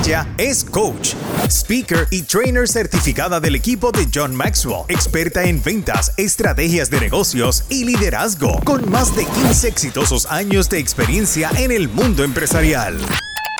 Ella es coach, speaker y trainer certificada del equipo de John Maxwell, experta en ventas, estrategias de negocios y liderazgo, con más de 15 exitosos años de experiencia en el mundo empresarial.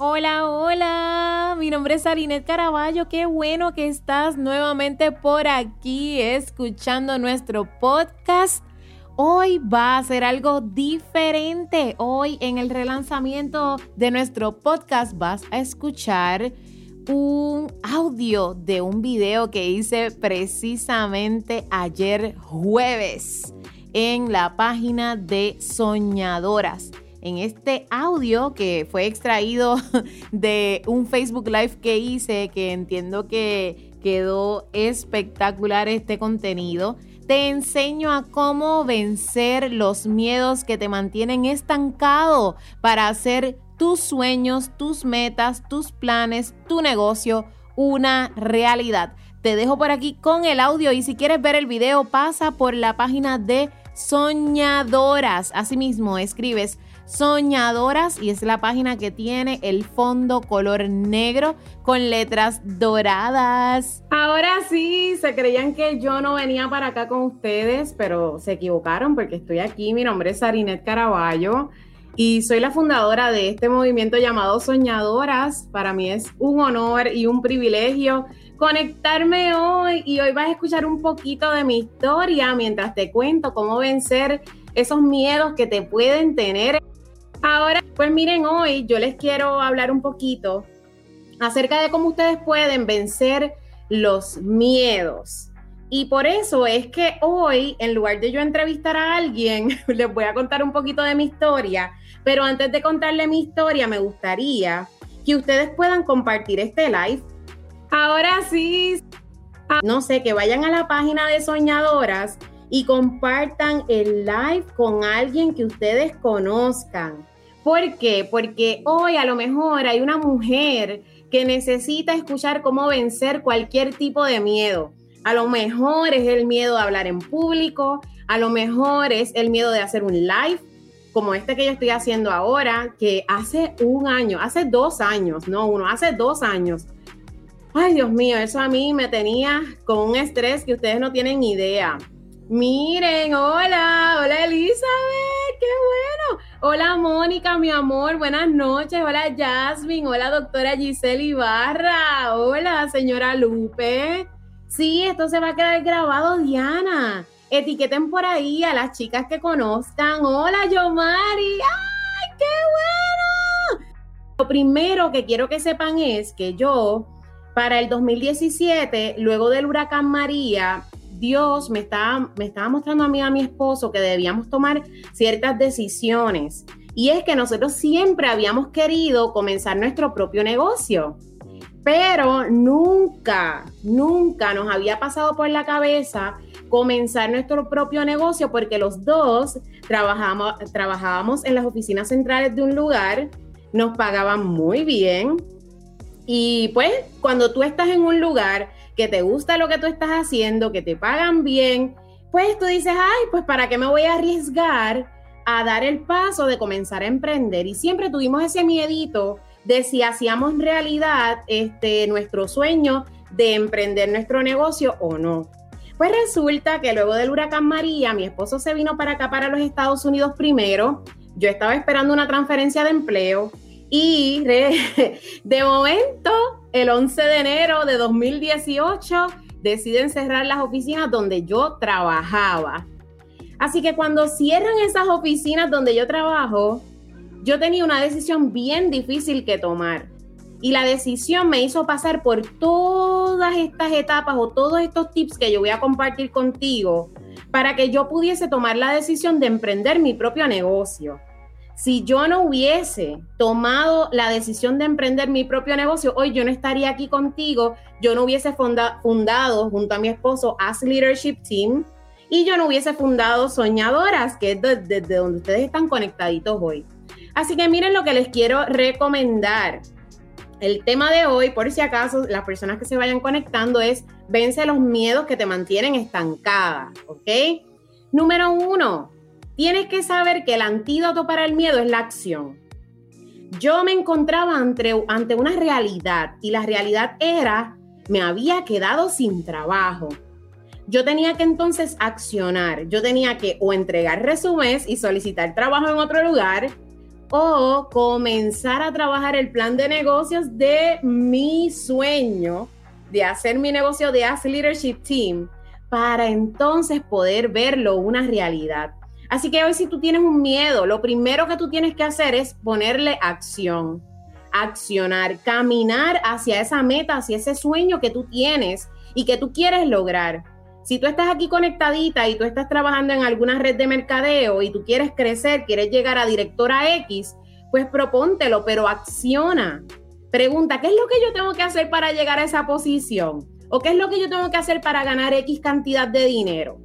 Hola, hola, mi nombre es Arinet Caraballo, qué bueno que estás nuevamente por aquí escuchando nuestro podcast. Hoy va a ser algo diferente. Hoy en el relanzamiento de nuestro podcast vas a escuchar un audio de un video que hice precisamente ayer jueves en la página de Soñadoras en este audio que fue extraído de un Facebook Live que hice, que entiendo que quedó espectacular este contenido. Te enseño a cómo vencer los miedos que te mantienen estancado para hacer tus sueños, tus metas, tus planes, tu negocio una realidad. Te dejo por aquí con el audio y si quieres ver el video pasa por la página de Soñadoras. Asimismo, escribes Soñadoras y es la página que tiene el fondo color negro con letras doradas. Ahora sí, se creían que yo no venía para acá con ustedes, pero se equivocaron porque estoy aquí. Mi nombre es Sarinet Caraballo y soy la fundadora de este movimiento llamado Soñadoras. Para mí es un honor y un privilegio conectarme hoy y hoy vas a escuchar un poquito de mi historia mientras te cuento cómo vencer esos miedos que te pueden tener Ahora, pues miren, hoy yo les quiero hablar un poquito acerca de cómo ustedes pueden vencer los miedos. Y por eso es que hoy, en lugar de yo entrevistar a alguien, les voy a contar un poquito de mi historia. Pero antes de contarle mi historia, me gustaría que ustedes puedan compartir este live. Ahora sí, no sé, que vayan a la página de Soñadoras y compartan el live con alguien que ustedes conozcan. ¿Por qué? Porque hoy a lo mejor hay una mujer que necesita escuchar cómo vencer cualquier tipo de miedo. A lo mejor es el miedo de hablar en público, a lo mejor es el miedo de hacer un live como este que yo estoy haciendo ahora, que hace un año, hace dos años, no uno, hace dos años. Ay, Dios mío, eso a mí me tenía con un estrés que ustedes no tienen idea. Miren, hola, hola Elizabeth, qué bueno. Hola Mónica, mi amor, buenas noches. Hola Jasmine, hola doctora Giselle Ibarra, hola señora Lupe. Sí, esto se va a quedar grabado, Diana. Etiqueten por ahí a las chicas que conozcan. Hola Yomari, ¡ay, qué bueno! Lo primero que quiero que sepan es que yo, para el 2017, luego del huracán María, Dios me estaba, me estaba mostrando a mí a mi esposo que debíamos tomar ciertas decisiones. Y es que nosotros siempre habíamos querido comenzar nuestro propio negocio, pero nunca, nunca nos había pasado por la cabeza comenzar nuestro propio negocio porque los dos trabajábamos en las oficinas centrales de un lugar, nos pagaban muy bien. Y pues cuando tú estás en un lugar que te gusta lo que tú estás haciendo, que te pagan bien, pues tú dices, ay, pues para qué me voy a arriesgar a dar el paso de comenzar a emprender. Y siempre tuvimos ese miedito de si hacíamos realidad este, nuestro sueño de emprender nuestro negocio o no. Pues resulta que luego del huracán María, mi esposo se vino para acá, para los Estados Unidos primero. Yo estaba esperando una transferencia de empleo y de momento el 11 de enero de 2018 deciden cerrar las oficinas donde yo trabajaba. Así que cuando cierran esas oficinas donde yo trabajo, yo tenía una decisión bien difícil que tomar. Y la decisión me hizo pasar por todas estas etapas o todos estos tips que yo voy a compartir contigo para que yo pudiese tomar la decisión de emprender mi propio negocio. Si yo no hubiese tomado la decisión de emprender mi propio negocio, hoy yo no estaría aquí contigo, yo no hubiese fundado junto a mi esposo As Leadership Team y yo no hubiese fundado Soñadoras, que es desde donde ustedes están conectaditos hoy. Así que miren lo que les quiero recomendar. El tema de hoy, por si acaso las personas que se vayan conectando, es vence los miedos que te mantienen estancada, ¿ok? Número uno, tienes que saber que el antídoto para el miedo es la acción. Yo me encontraba ante, una realidad y la realidad era, me había quedado sin trabajo. Yo tenía que entonces accionar, yo tenía que o entregar resúmenes y solicitar trabajo en otro lugar, o comenzar a trabajar el plan de negocios de mi sueño de hacer mi negocio de As Leadership Team para entonces poder verlo una realidad. Así que hoy si tú tienes un miedo, lo primero que tú tienes que hacer es ponerle acción, accionar, caminar hacia esa meta, hacia ese sueño que tú tienes y que tú quieres lograr. Si tú estás aquí conectadita y tú estás trabajando en alguna red de mercadeo y tú quieres crecer, quieres llegar a directora X, pues propóntelo, pero acciona. Pregunta, ¿qué es lo que yo tengo que hacer para llegar a esa posición? ¿O qué es lo que yo tengo que hacer para ganar X cantidad de dinero?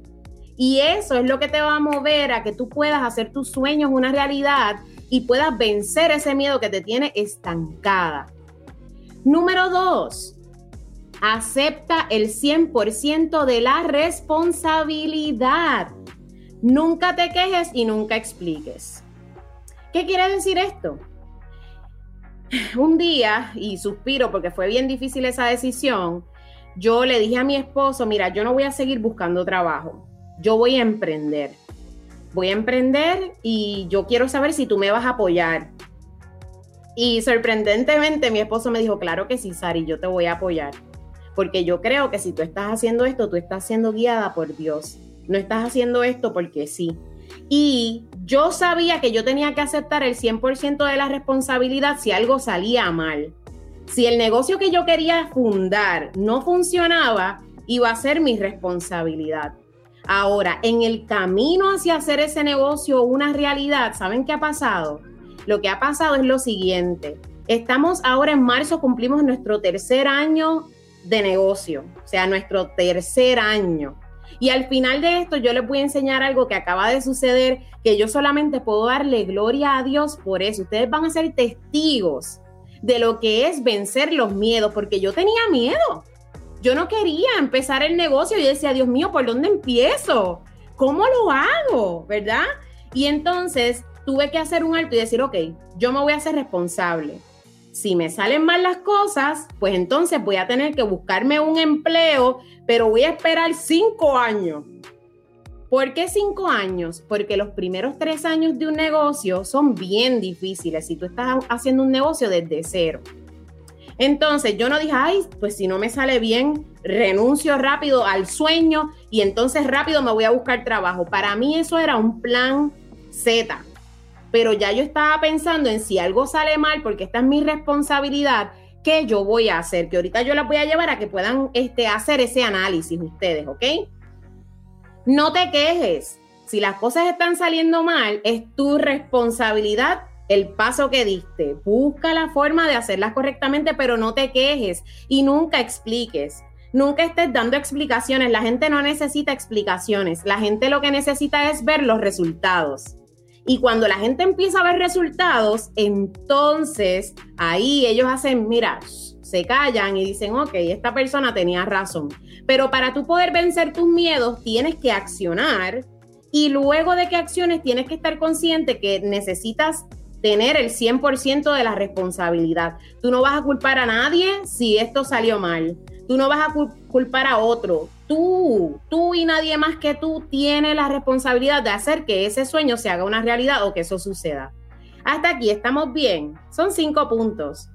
Y eso es lo que te va a mover a que tú puedas hacer tus sueños una realidad y puedas vencer ese miedo que te tiene estancada. Número dos, acepta el 100% de la responsabilidad. Nunca te quejes y nunca expliques. ¿Qué quiere decir esto? Un día, y suspiro porque fue bien difícil esa decisión, yo le dije a mi esposo, mira, yo no voy a seguir buscando trabajo, yo voy a emprender. Voy a emprender y yo quiero saber si tú me vas a apoyar. Y sorprendentemente mi esposo me dijo, claro que sí, Sari, yo te voy a apoyar porque yo creo que si tú estás haciendo esto, tú estás siendo guiada por Dios. No estás haciendo esto porque sí. Y yo sabía que yo tenía que aceptar el 100% de la responsabilidad si algo salía mal. Si el negocio que yo quería fundar no funcionaba, iba a ser mi responsabilidad. Ahora, en el camino hacia hacer ese negocio una realidad, ¿saben qué ha pasado? Lo que ha pasado es lo siguiente. Estamos ahora en marzo, cumplimos nuestro tercer año de negocio, o sea, nuestro tercer año. Y al final de esto yo les voy a enseñar algo que acaba de suceder, que yo solamente puedo darle gloria a Dios por eso. Ustedes van a ser testigos de lo que es vencer los miedos, porque yo tenía miedo. Yo no quería empezar el negocio y decía, Dios mío, ¿por dónde empiezo? ¿Cómo lo hago? ¿Verdad? Y entonces tuve que hacer un alto y decir, ok, yo me voy a hacer responsable si me salen mal las cosas, pues entonces voy a tener que buscarme un empleo, pero voy a esperar cinco años. ¿Por qué cinco años? Porque los primeros tres años de un negocio son bien difíciles si tú estás haciendo un negocio desde cero. Entonces yo no dije, ay, pues si no me sale bien, renuncio rápido al sueño y entonces rápido me voy a buscar trabajo. Para mí eso era un plan Z pero ya yo estaba pensando en si algo sale mal, porque esta es mi responsabilidad, ¿qué yo voy a hacer? Que ahorita yo las voy a llevar a que puedan este, hacer ese análisis ustedes, ¿ok? No te quejes. Si las cosas están saliendo mal, es tu responsabilidad el paso que diste. Busca la forma de hacerlas correctamente, pero no te quejes y nunca expliques. Nunca estés dando explicaciones. La gente no necesita explicaciones. La gente lo que necesita es ver los resultados. Y cuando la gente empieza a ver resultados, entonces ahí ellos hacen, mira, se callan y dicen, ok, esta persona tenía razón. Pero para tú poder vencer tus miedos, tienes que accionar y luego de que acciones, tienes que estar consciente que necesitas tener el 100% de la responsabilidad. Tú no vas a culpar a nadie si esto salió mal. Tú no vas a culpar a otro. Tú, tú y nadie más que tú tiene la responsabilidad de hacer que ese sueño se haga una realidad o que eso suceda. Hasta aquí estamos bien. Son cinco puntos.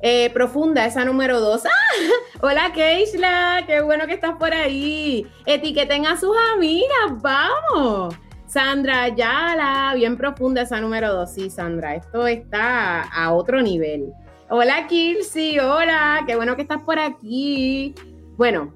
Eh, profunda, esa número dos. ¡Ah! Hola Keishla, qué bueno que estás por ahí. Etiqueten a sus amigas, vamos. Sandra Ayala, bien profunda esa número dos. Sí, Sandra, esto está a otro nivel. Hola Kirsi, hola, qué bueno que estás por aquí. Bueno,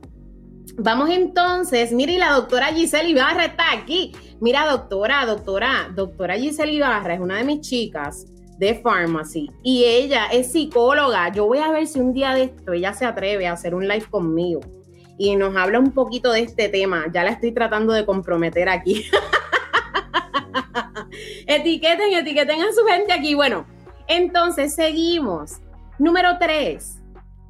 Vamos entonces, mire, la doctora Giselle Ibarra está aquí. Mira, doctora, doctora, doctora Giselle Ibarra es una de mis chicas de Pharmacy y ella es psicóloga. Yo voy a ver si un día de esto ella se atreve a hacer un live conmigo y nos habla un poquito de este tema. Ya la estoy tratando de comprometer aquí. etiqueten, etiqueten a su gente aquí. Bueno, entonces seguimos. Número tres,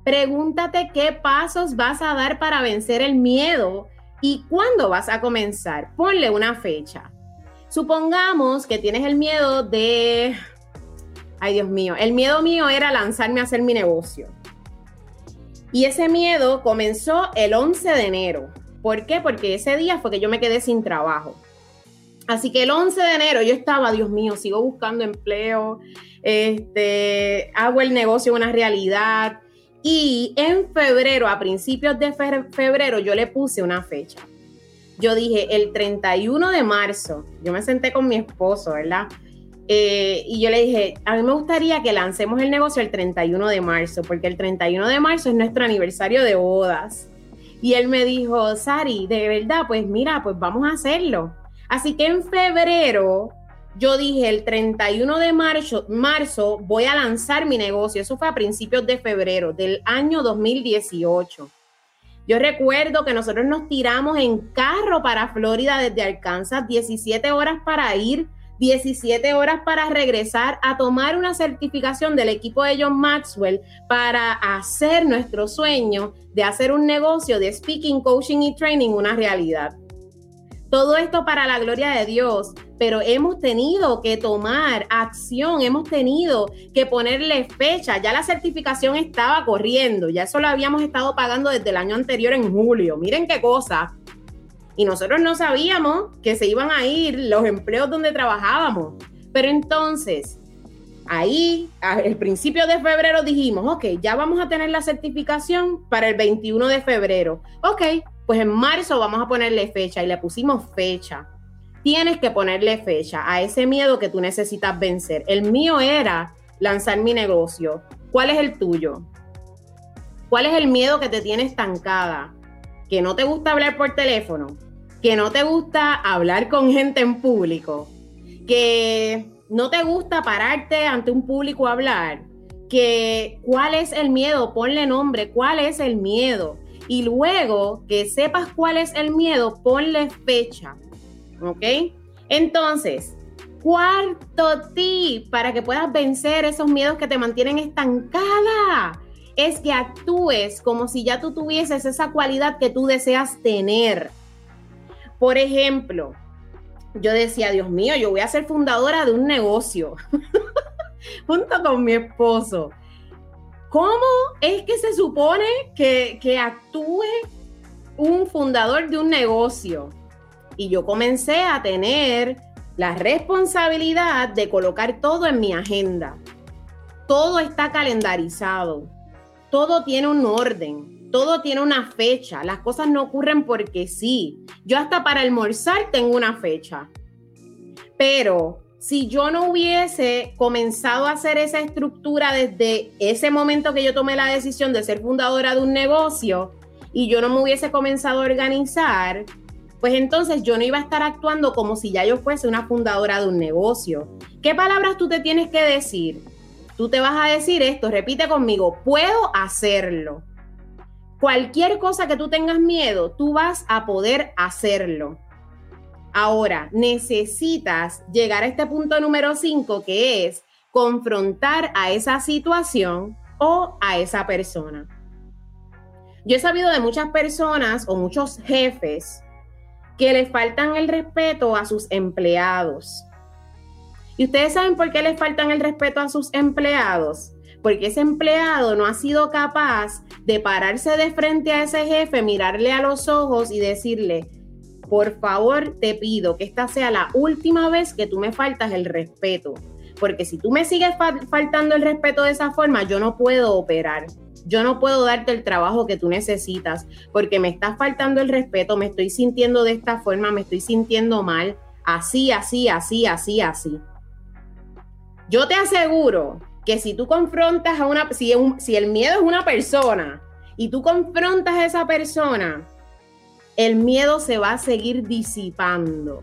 pregúntate qué pasos vas a dar para vencer el miedo y cuándo vas a comenzar. Ponle una fecha. Supongamos que tienes el miedo de... Ay, Dios mío, el miedo mío era lanzarme a hacer mi negocio. Y ese miedo comenzó el 11 de enero. ¿Por qué? Porque ese día fue que yo me quedé sin trabajo. Así que el 11 de enero yo estaba, Dios mío, sigo buscando empleo, este, hago el negocio una realidad. Y en febrero, a principios de febrero, yo le puse una fecha. Yo dije, el 31 de marzo, yo me senté con mi esposo, ¿verdad? Eh, y yo le dije, a mí me gustaría que lancemos el negocio el 31 de marzo, porque el 31 de marzo es nuestro aniversario de bodas. Y él me dijo, Sari, de verdad, pues mira, pues vamos a hacerlo. Así que en febrero yo dije, el 31 de marzo, marzo voy a lanzar mi negocio. Eso fue a principios de febrero del año 2018. Yo recuerdo que nosotros nos tiramos en carro para Florida desde Arkansas, 17 horas para ir 17 horas para regresar a tomar una certificación del equipo de John Maxwell para hacer nuestro sueño de hacer un negocio de speaking, coaching y training una realidad. Todo esto para la gloria de Dios, pero hemos tenido que tomar acción, hemos tenido que ponerle fecha. Ya la certificación estaba corriendo, ya eso lo habíamos estado pagando desde el año anterior en julio. Miren qué cosa y nosotros no sabíamos que se iban a ir los empleos donde trabajábamos. Pero entonces, ahí, al principio de febrero dijimos, ok, ya vamos a tener la certificación para el 21 de febrero. Ok, pues en marzo vamos a ponerle fecha y le pusimos fecha. Tienes que ponerle fecha a ese miedo que tú necesitas vencer. El mío era lanzar mi negocio. ¿Cuál es el tuyo? ¿Cuál es el miedo que te tiene estancada? ¿Que no te gusta hablar por teléfono? que no te gusta hablar con gente en público, que no te gusta pararte ante un público a hablar, que cuál es el miedo, ponle nombre, cuál es el miedo. Y luego que sepas cuál es el miedo, ponle fecha. ¿Ok? Entonces, cuarto tip para que puedas vencer esos miedos que te mantienen estancada es que actúes como si ya tú tuvieses esa cualidad que tú deseas tener. Por ejemplo, yo decía, Dios mío, yo voy a ser fundadora de un negocio junto con mi esposo. ¿Cómo es que se supone que, que actúe un fundador de un negocio? Y yo comencé a tener la responsabilidad de colocar todo en mi agenda. Todo está calendarizado. Todo tiene un orden todo tiene una fecha, las cosas no ocurren porque sí. Yo hasta para almorzar tengo una fecha. Pero si yo no hubiese comenzado a hacer esa estructura desde ese momento que yo tomé la decisión de ser fundadora de un negocio y yo no me hubiese comenzado a organizar, pues entonces yo no iba a estar actuando como si ya yo fuese una fundadora de un negocio. ¿Qué palabras tú te tienes que decir? Tú te vas a decir esto, repite conmigo, puedo hacerlo cualquier cosa que tú tengas miedo, tú vas a poder hacerlo. Ahora, necesitas llegar a este punto número 5, que es confrontar a esa situación o a esa persona. Yo he sabido de muchas personas o muchos jefes que les faltan el respeto a sus empleados. ¿Y ustedes saben por qué les faltan el respeto a sus empleados? porque ese empleado no ha sido capaz de pararse de frente a ese jefe, mirarle a los ojos y decirle, por favor te pido que esta sea la última vez que tú me faltas el respeto, porque si tú me sigues faltando el respeto de esa forma, yo no puedo operar. Yo no puedo darte el trabajo que tú necesitas porque me estás faltando el respeto, me estoy sintiendo de esta forma, me estoy sintiendo mal, así, así, así, así, así. Yo te aseguro que si tú confrontas a una, si, si el miedo es una persona y tú confrontas a esa persona el miedo se va a seguir disipando.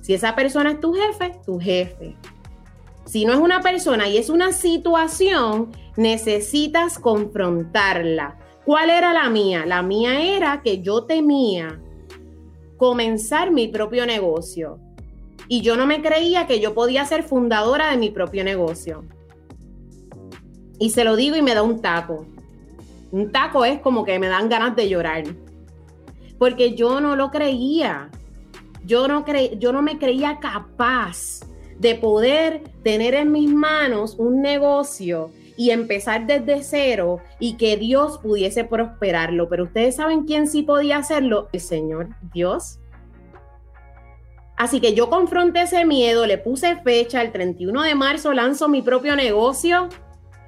Si esa persona es tu jefe, tu jefe. Si no es una persona y es una situación, necesitas confrontarla. ¿Cuál era la mía? La mía era que yo temía comenzar mi propio negocio. Y yo no me creía que yo podía ser fundadora de mi propio negocio. Y se lo digo y me da un taco. Un taco es como que me dan ganas de llorar. Porque yo no lo creía. Yo no, cre yo no me creía capaz de poder tener en mis manos un negocio y empezar desde cero y que Dios pudiese prosperarlo. Pero ustedes saben quién sí podía hacerlo, el Señor Dios. Así que yo confronté ese miedo, le puse fecha, el 31 de marzo lanzo mi propio negocio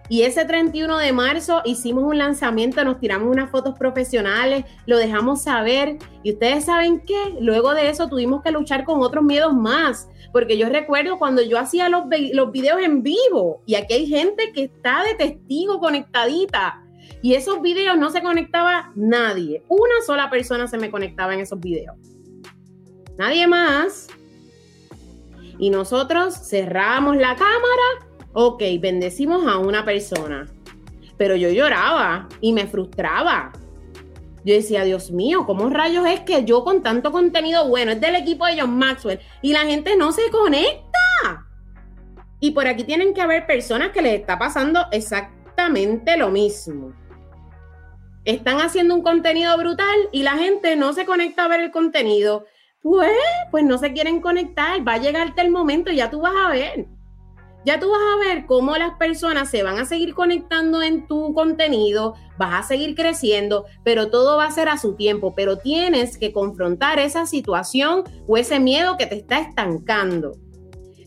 y ese 31 de marzo hicimos un lanzamiento, nos tiramos unas fotos profesionales, lo dejamos saber. Y ustedes saben qué, luego de eso tuvimos que luchar con otros miedos más. Porque yo recuerdo cuando yo hacía los, los videos en vivo y aquí hay gente que está de testigo conectadita. Y esos videos no se conectaba nadie. Una sola persona se me conectaba en esos videos. Nadie más. Y nosotros cerramos la cámara ok, bendecimos a una persona, pero yo lloraba y me frustraba. Yo decía, Dios mío, ¿cómo rayos es que yo con tanto contenido bueno, es del equipo de John Maxwell y la gente no se conecta? Y por aquí tienen que haber personas que les está pasando exactamente lo mismo. Están haciendo un contenido brutal y la gente no se conecta a ver el contenido. Pues, pues no se quieren conectar. Va a llegarte el momento y ya tú vas a ver ya tú vas a ver cómo las personas se van a seguir conectando en tu contenido, vas a seguir creciendo, pero todo va a ser a su tiempo, pero tienes que confrontar esa situación o ese miedo que te está estancando.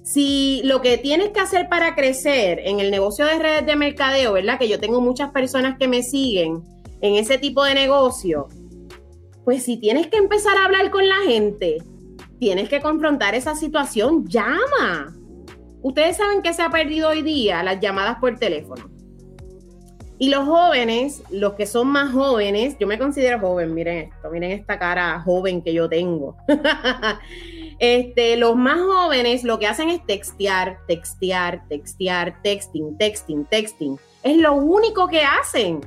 Si lo que tienes que hacer para crecer en el negocio de redes de mercadeo, ¿verdad? Que yo tengo muchas personas que me siguen en ese tipo de negocio, pues si tienes que empezar a hablar con la gente, tienes que confrontar esa situación, llama Ustedes saben que se ha perdido hoy día las llamadas por teléfono. Y los jóvenes, los que son más jóvenes, yo me considero joven, miren esto, miren esta cara joven que yo tengo. este, los más jóvenes lo que hacen es textear, textear, textear, texting, texting, texting. Es lo único que hacen.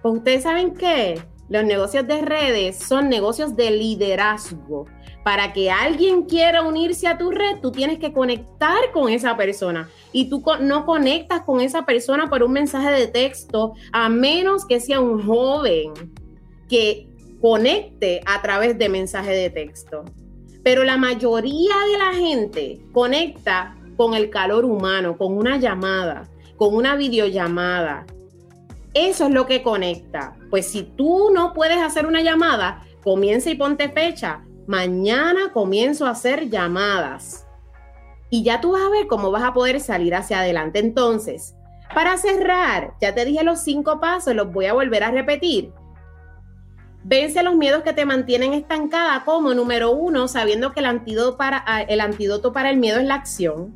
Pues ustedes saben que los negocios de redes son negocios de liderazgo para que alguien quiera unirse a tu red, tú tienes que conectar con esa persona. Y tú no conectas con esa persona por un mensaje de texto, a menos que sea un joven que conecte a través de mensaje de texto. Pero la mayoría de la gente conecta con el calor humano, con una llamada, con una videollamada. Eso es lo que conecta. Pues si tú no puedes hacer una llamada, comienza y ponte fecha mañana comienzo a hacer llamadas. Y ya tú vas a ver cómo vas a poder salir hacia adelante. Entonces, para cerrar, ya te dije los cinco pasos, los voy a volver a repetir. Vence los miedos que te mantienen estancada, como número uno, sabiendo que el antídoto para el, antídoto para el miedo es la acción.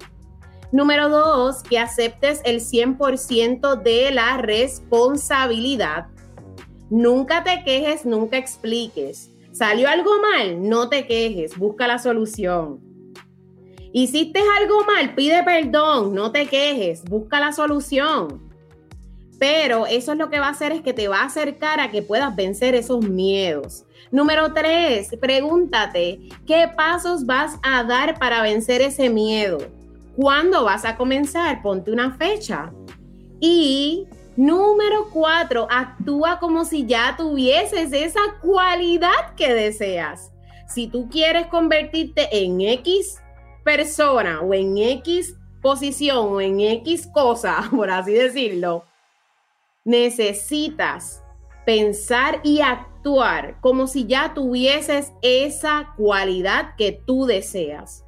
Número dos, que aceptes el 100% de la responsabilidad. Nunca te quejes, nunca expliques. Salió algo mal, no te quejes, busca la solución. Hiciste algo mal, pide perdón, no te quejes, busca la solución. Pero eso es lo que va a hacer es que te va a acercar a que puedas vencer esos miedos. Número tres, pregúntate, ¿qué pasos vas a dar para vencer ese miedo? ¿Cuándo vas a comenzar? Ponte una fecha. Y Número cuatro, actúa como si ya tuvieses esa cualidad que deseas. Si tú quieres convertirte en X persona o en X posición o en X cosa, por así decirlo, necesitas pensar y actuar como si ya tuvieses esa cualidad que tú deseas.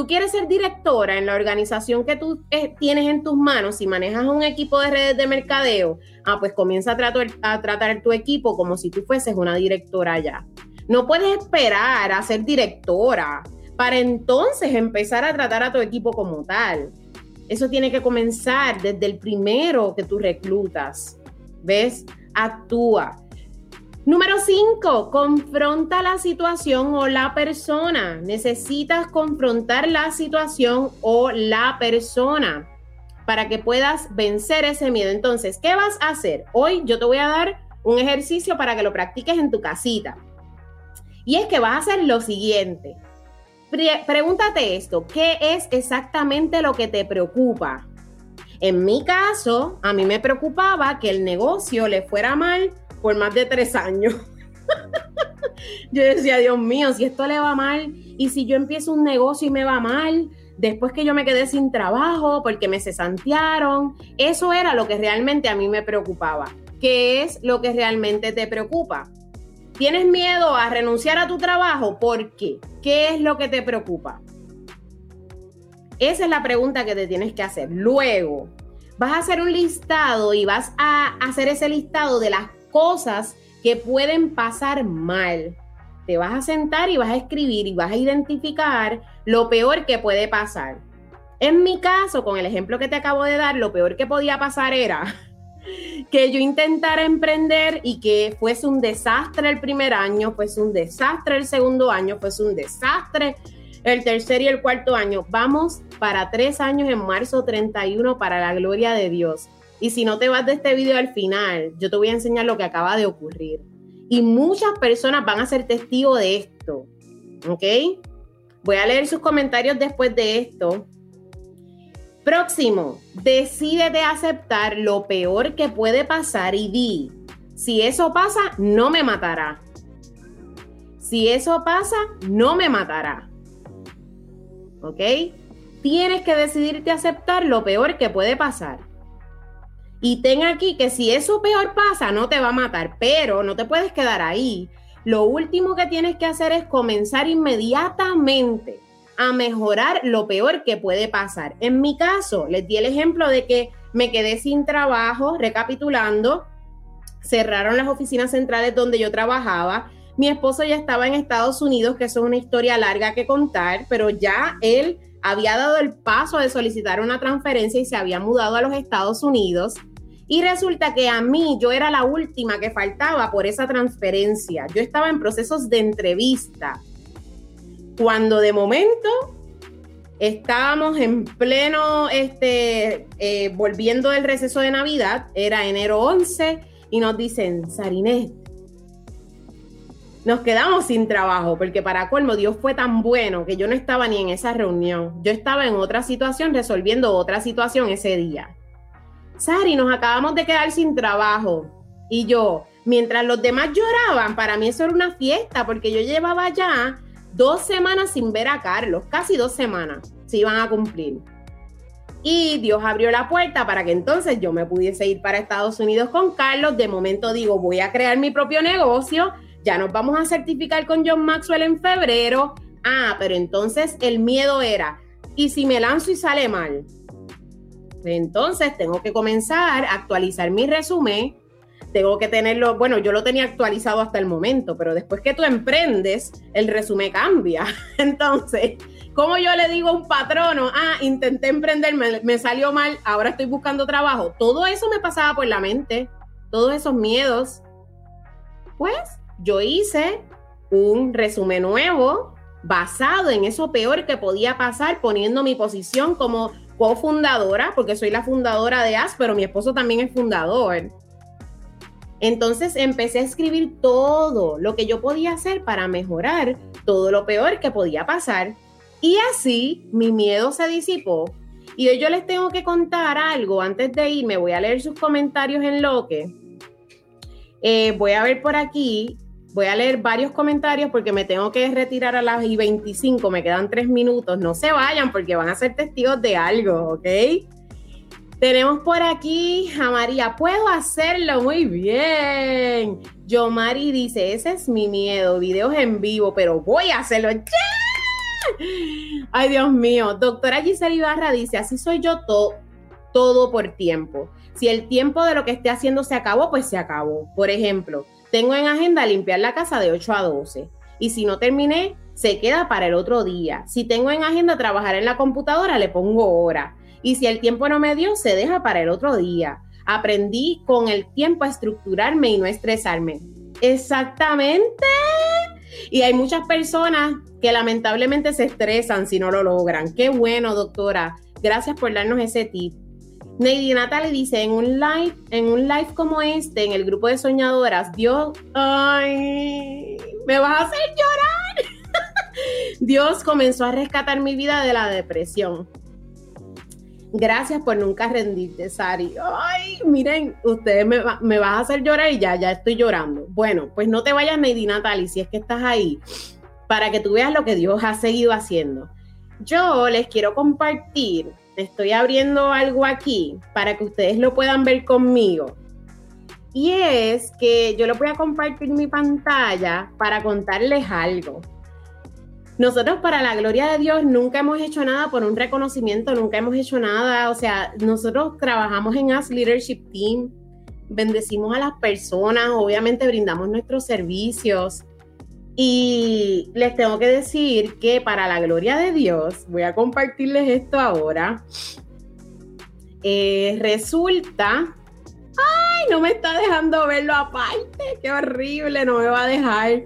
Tú quieres ser directora en la organización que tú eh, tienes en tus manos y manejas un equipo de redes de mercadeo. Ah, pues comienza a tratar, a tratar tu equipo como si tú fueses una directora ya. No puedes esperar a ser directora para entonces empezar a tratar a tu equipo como tal. Eso tiene que comenzar desde el primero que tú reclutas. ¿Ves? Actúa. Número 5, confronta la situación o la persona. Necesitas confrontar la situación o la persona para que puedas vencer ese miedo. Entonces, ¿qué vas a hacer? Hoy yo te voy a dar un ejercicio para que lo practiques en tu casita. Y es que vas a hacer lo siguiente. pregúntate esto, ¿qué es exactamente lo que te preocupa? En mi caso, a mí me preocupaba que el negocio le fuera mal por más de tres años. yo decía, Dios mío, si esto le va mal y si yo empiezo un negocio y me va mal, después que yo me quedé sin trabajo porque me cesantearon, eso era lo que realmente a mí me preocupaba. ¿Qué es lo que realmente te preocupa? ¿Tienes miedo a renunciar a tu trabajo? ¿Por qué? ¿Qué es lo que te preocupa? Esa es la pregunta que te tienes que hacer. Luego, vas a hacer un listado y vas a hacer ese listado de las cosas que pueden pasar mal. Te vas a sentar y vas a escribir y vas a identificar lo peor que puede pasar. En mi caso, con el ejemplo que te acabo de dar, lo peor que podía pasar era que yo intentara emprender y que fuese un desastre el primer año, fuese un desastre el segundo año, fuese un desastre el tercer y el cuarto año. Vamos para tres años en marzo 31 para la gloria de Dios. Y si no te vas de este video al final, yo te voy a enseñar lo que acaba de ocurrir. Y muchas personas van a ser testigos de esto. ¿Ok? Voy a leer sus comentarios después de esto. Próximo, decídete aceptar lo peor que puede pasar y di, si eso pasa, no me matará. Si eso pasa, no me matará. ¿Ok? Tienes que decidirte aceptar lo peor que puede pasar. Y ten aquí que si eso peor pasa, no te va a matar, pero no te puedes quedar ahí. Lo último que tienes que hacer es comenzar inmediatamente a mejorar lo peor que puede pasar. En mi caso, les di el ejemplo de que me quedé sin trabajo, recapitulando, cerraron las oficinas centrales donde yo trabajaba, mi esposo ya estaba en Estados Unidos, que eso es una historia larga que contar, pero ya él había dado el paso de solicitar una transferencia y se había mudado a los Estados Unidos. Y resulta que a mí yo era la última que faltaba por esa transferencia. Yo estaba en procesos de entrevista. Cuando de momento estábamos en pleno, este, eh, volviendo del receso de Navidad, era enero 11, y nos dicen, Sarinet, nos quedamos sin trabajo, porque para colmo Dios fue tan bueno que yo no estaba ni en esa reunión. Yo estaba en otra situación, resolviendo otra situación ese día. Sari, nos acabamos de quedar sin trabajo. Y yo, mientras los demás lloraban, para mí eso era una fiesta, porque yo llevaba ya dos semanas sin ver a Carlos, casi dos semanas se iban a cumplir. Y Dios abrió la puerta para que entonces yo me pudiese ir para Estados Unidos con Carlos. De momento digo, voy a crear mi propio negocio ya nos vamos a certificar con John Maxwell en febrero. Ah, pero entonces el miedo era, ¿y si me lanzo y sale mal? Entonces tengo que comenzar a actualizar mi resumen. Tengo que tenerlo, bueno, yo lo tenía actualizado hasta el momento, pero después que tú emprendes, el resumen cambia. Entonces, como yo le digo a un patrono, ah, intenté emprender, me, me, salió mal, ahora estoy buscando trabajo. Todo eso me pasaba por la mente, todos esos miedos. Pues yo hice un resumen nuevo basado en eso peor que podía pasar, poniendo mi posición como cofundadora, porque soy la fundadora de AS, pero mi esposo también es fundador. Entonces empecé a escribir todo lo que yo podía hacer para mejorar todo lo peor que podía pasar. Y así mi miedo se disipó. Y hoy yo les tengo que contar algo. Antes de irme, voy a leer sus comentarios en lo que. Eh, voy a ver por aquí Voy a leer varios comentarios porque me tengo que retirar a las y 25, me quedan tres minutos. No se vayan porque van a ser testigos de algo, ¿ok? Tenemos por aquí a María, puedo hacerlo muy bien. Yo Mari dice, ese es mi miedo, videos en vivo, pero voy a hacerlo. ¡Ya! Ay, Dios mío. Doctora Giselle Ibarra dice, así soy yo todo, todo por tiempo. Si el tiempo de lo que esté haciendo se acabó, pues se acabó. Por ejemplo, tengo en agenda limpiar la casa de 8 a 12 y si no terminé, se queda para el otro día. Si tengo en agenda trabajar en la computadora, le pongo hora. Y si el tiempo no me dio, se deja para el otro día. Aprendí con el tiempo a estructurarme y no estresarme. Exactamente. Y hay muchas personas que lamentablemente se estresan si no lo logran. Qué bueno, doctora. Gracias por darnos ese tip. Nady Natalie dice, en un live, en un live como este, en el grupo de soñadoras, Dios, ay, me vas a hacer llorar. Dios comenzó a rescatar mi vida de la depresión. Gracias por nunca rendirte, Sari. Ay, miren, ustedes me, me vas a hacer llorar y ya, ya estoy llorando. Bueno, pues no te vayas, Nady Natalie, si es que estás ahí, para que tú veas lo que Dios ha seguido haciendo. Yo les quiero compartir estoy abriendo algo aquí para que ustedes lo puedan ver conmigo. Y es que yo lo voy a compartir mi pantalla para contarles algo. Nosotros para la gloria de Dios nunca hemos hecho nada por un reconocimiento, nunca hemos hecho nada. O sea, nosotros trabajamos en As Leadership Team, bendecimos a las personas, obviamente brindamos nuestros servicios, y les tengo que decir que para la gloria de Dios, voy a compartirles esto ahora. Eh, resulta, ay, no me está dejando verlo aparte, qué horrible, no me va a dejar,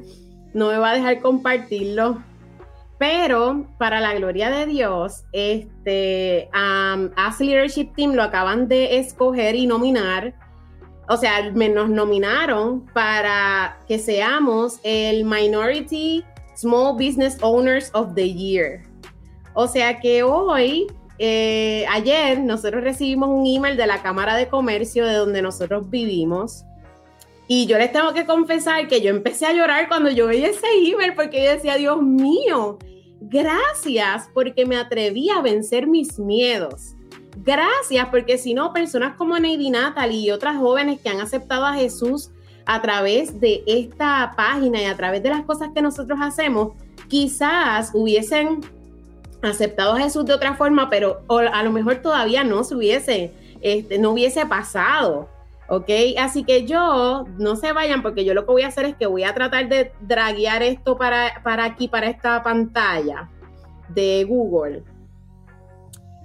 no me va a dejar compartirlo. Pero para la gloria de Dios, este, As Leadership Team lo acaban de escoger y nominar o sea, nos nominaron para que seamos el Minority Small Business Owners of the Year. O sea que hoy, eh, ayer, nosotros recibimos un email de la Cámara de Comercio de donde nosotros vivimos. Y yo les tengo que confesar que yo empecé a llorar cuando yo veía ese email porque yo decía, Dios mío, gracias porque me atreví a vencer mis miedos. Gracias, porque si no, personas como Nady Natalie y otras jóvenes que han aceptado a Jesús a través de esta página y a través de las cosas que nosotros hacemos, quizás hubiesen aceptado a Jesús de otra forma, pero a lo mejor todavía no se hubiese, este, no hubiese pasado. ¿Ok? Así que yo, no se vayan porque yo lo que voy a hacer es que voy a tratar de draguear esto para, para aquí, para esta pantalla de Google.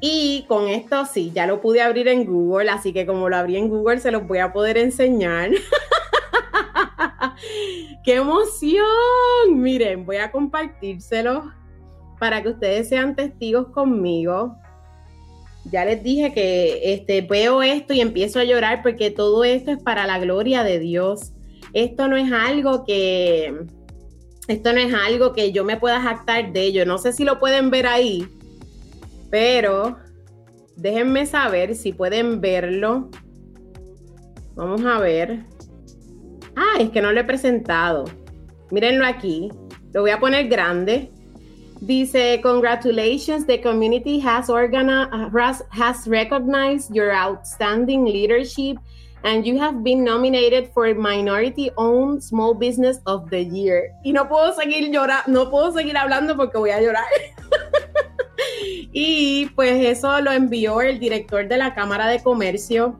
Y con esto sí, ya lo pude abrir en Google, así que como lo abrí en Google se los voy a poder enseñar. ¡Qué emoción! Miren, voy a compartírselo para que ustedes sean testigos conmigo. Ya les dije que este, veo esto y empiezo a llorar porque todo esto es para la gloria de Dios. Esto no es algo que, esto no es algo que yo me pueda jactar de ello. No sé si lo pueden ver ahí, pero déjenme saber si pueden verlo. Vamos a ver. Ah, es que no lo he presentado. Mírenlo aquí. Lo voy a poner grande. Dice, congratulations, the community has, organized, has recognized your outstanding leadership and you have been nominated for Minority Owned Small Business of the Year. Y no puedo seguir llorando, no puedo seguir hablando porque voy a llorar. y pues eso lo envió el director de la Cámara de Comercio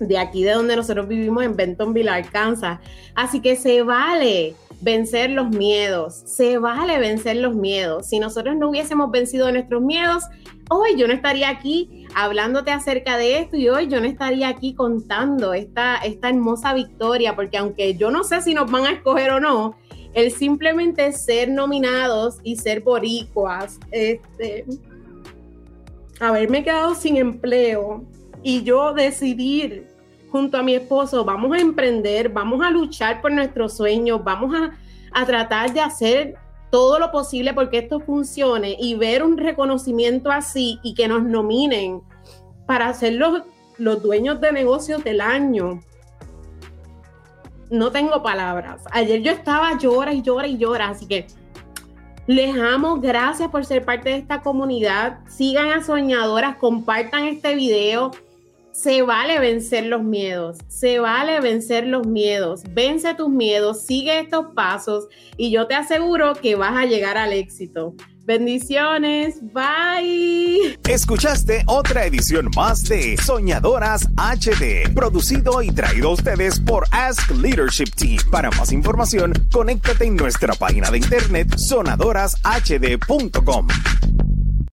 de aquí de donde nosotros vivimos en Bentonville, Arkansas. Así que se vale vencer los miedos, se vale vencer los miedos. Si nosotros no hubiésemos vencido nuestros miedos, hoy yo no estaría aquí hablándote acerca de esto y hoy yo no estaría aquí contando esta, esta hermosa victoria, porque aunque yo no sé si nos van a escoger o no, el simplemente ser nominados y ser boricuas, este, haberme quedado sin empleo y yo decidir junto a mi esposo, vamos a emprender, vamos a luchar por nuestros sueños, vamos a, tratar de hacer todo lo posible porque esto funcione y ver un reconocimiento así y que nos nominen para ser los, los dueños de negocios del año no tengo palabras. Ayer yo estaba llora y llora y llora, así que les amo, gracias por ser parte de esta comunidad. Sigan a Soñadoras, compartan este video. Se vale vencer los miedos, se vale vencer los miedos. Vence tus miedos, sigue estos pasos y yo te aseguro que vas a llegar al éxito. Bendiciones, bye. Escuchaste otra edición más de Soñadoras HD, producido y traído a ustedes por Ask Leadership Team. Para más información, conéctate en nuestra página de internet sonadorashd.com.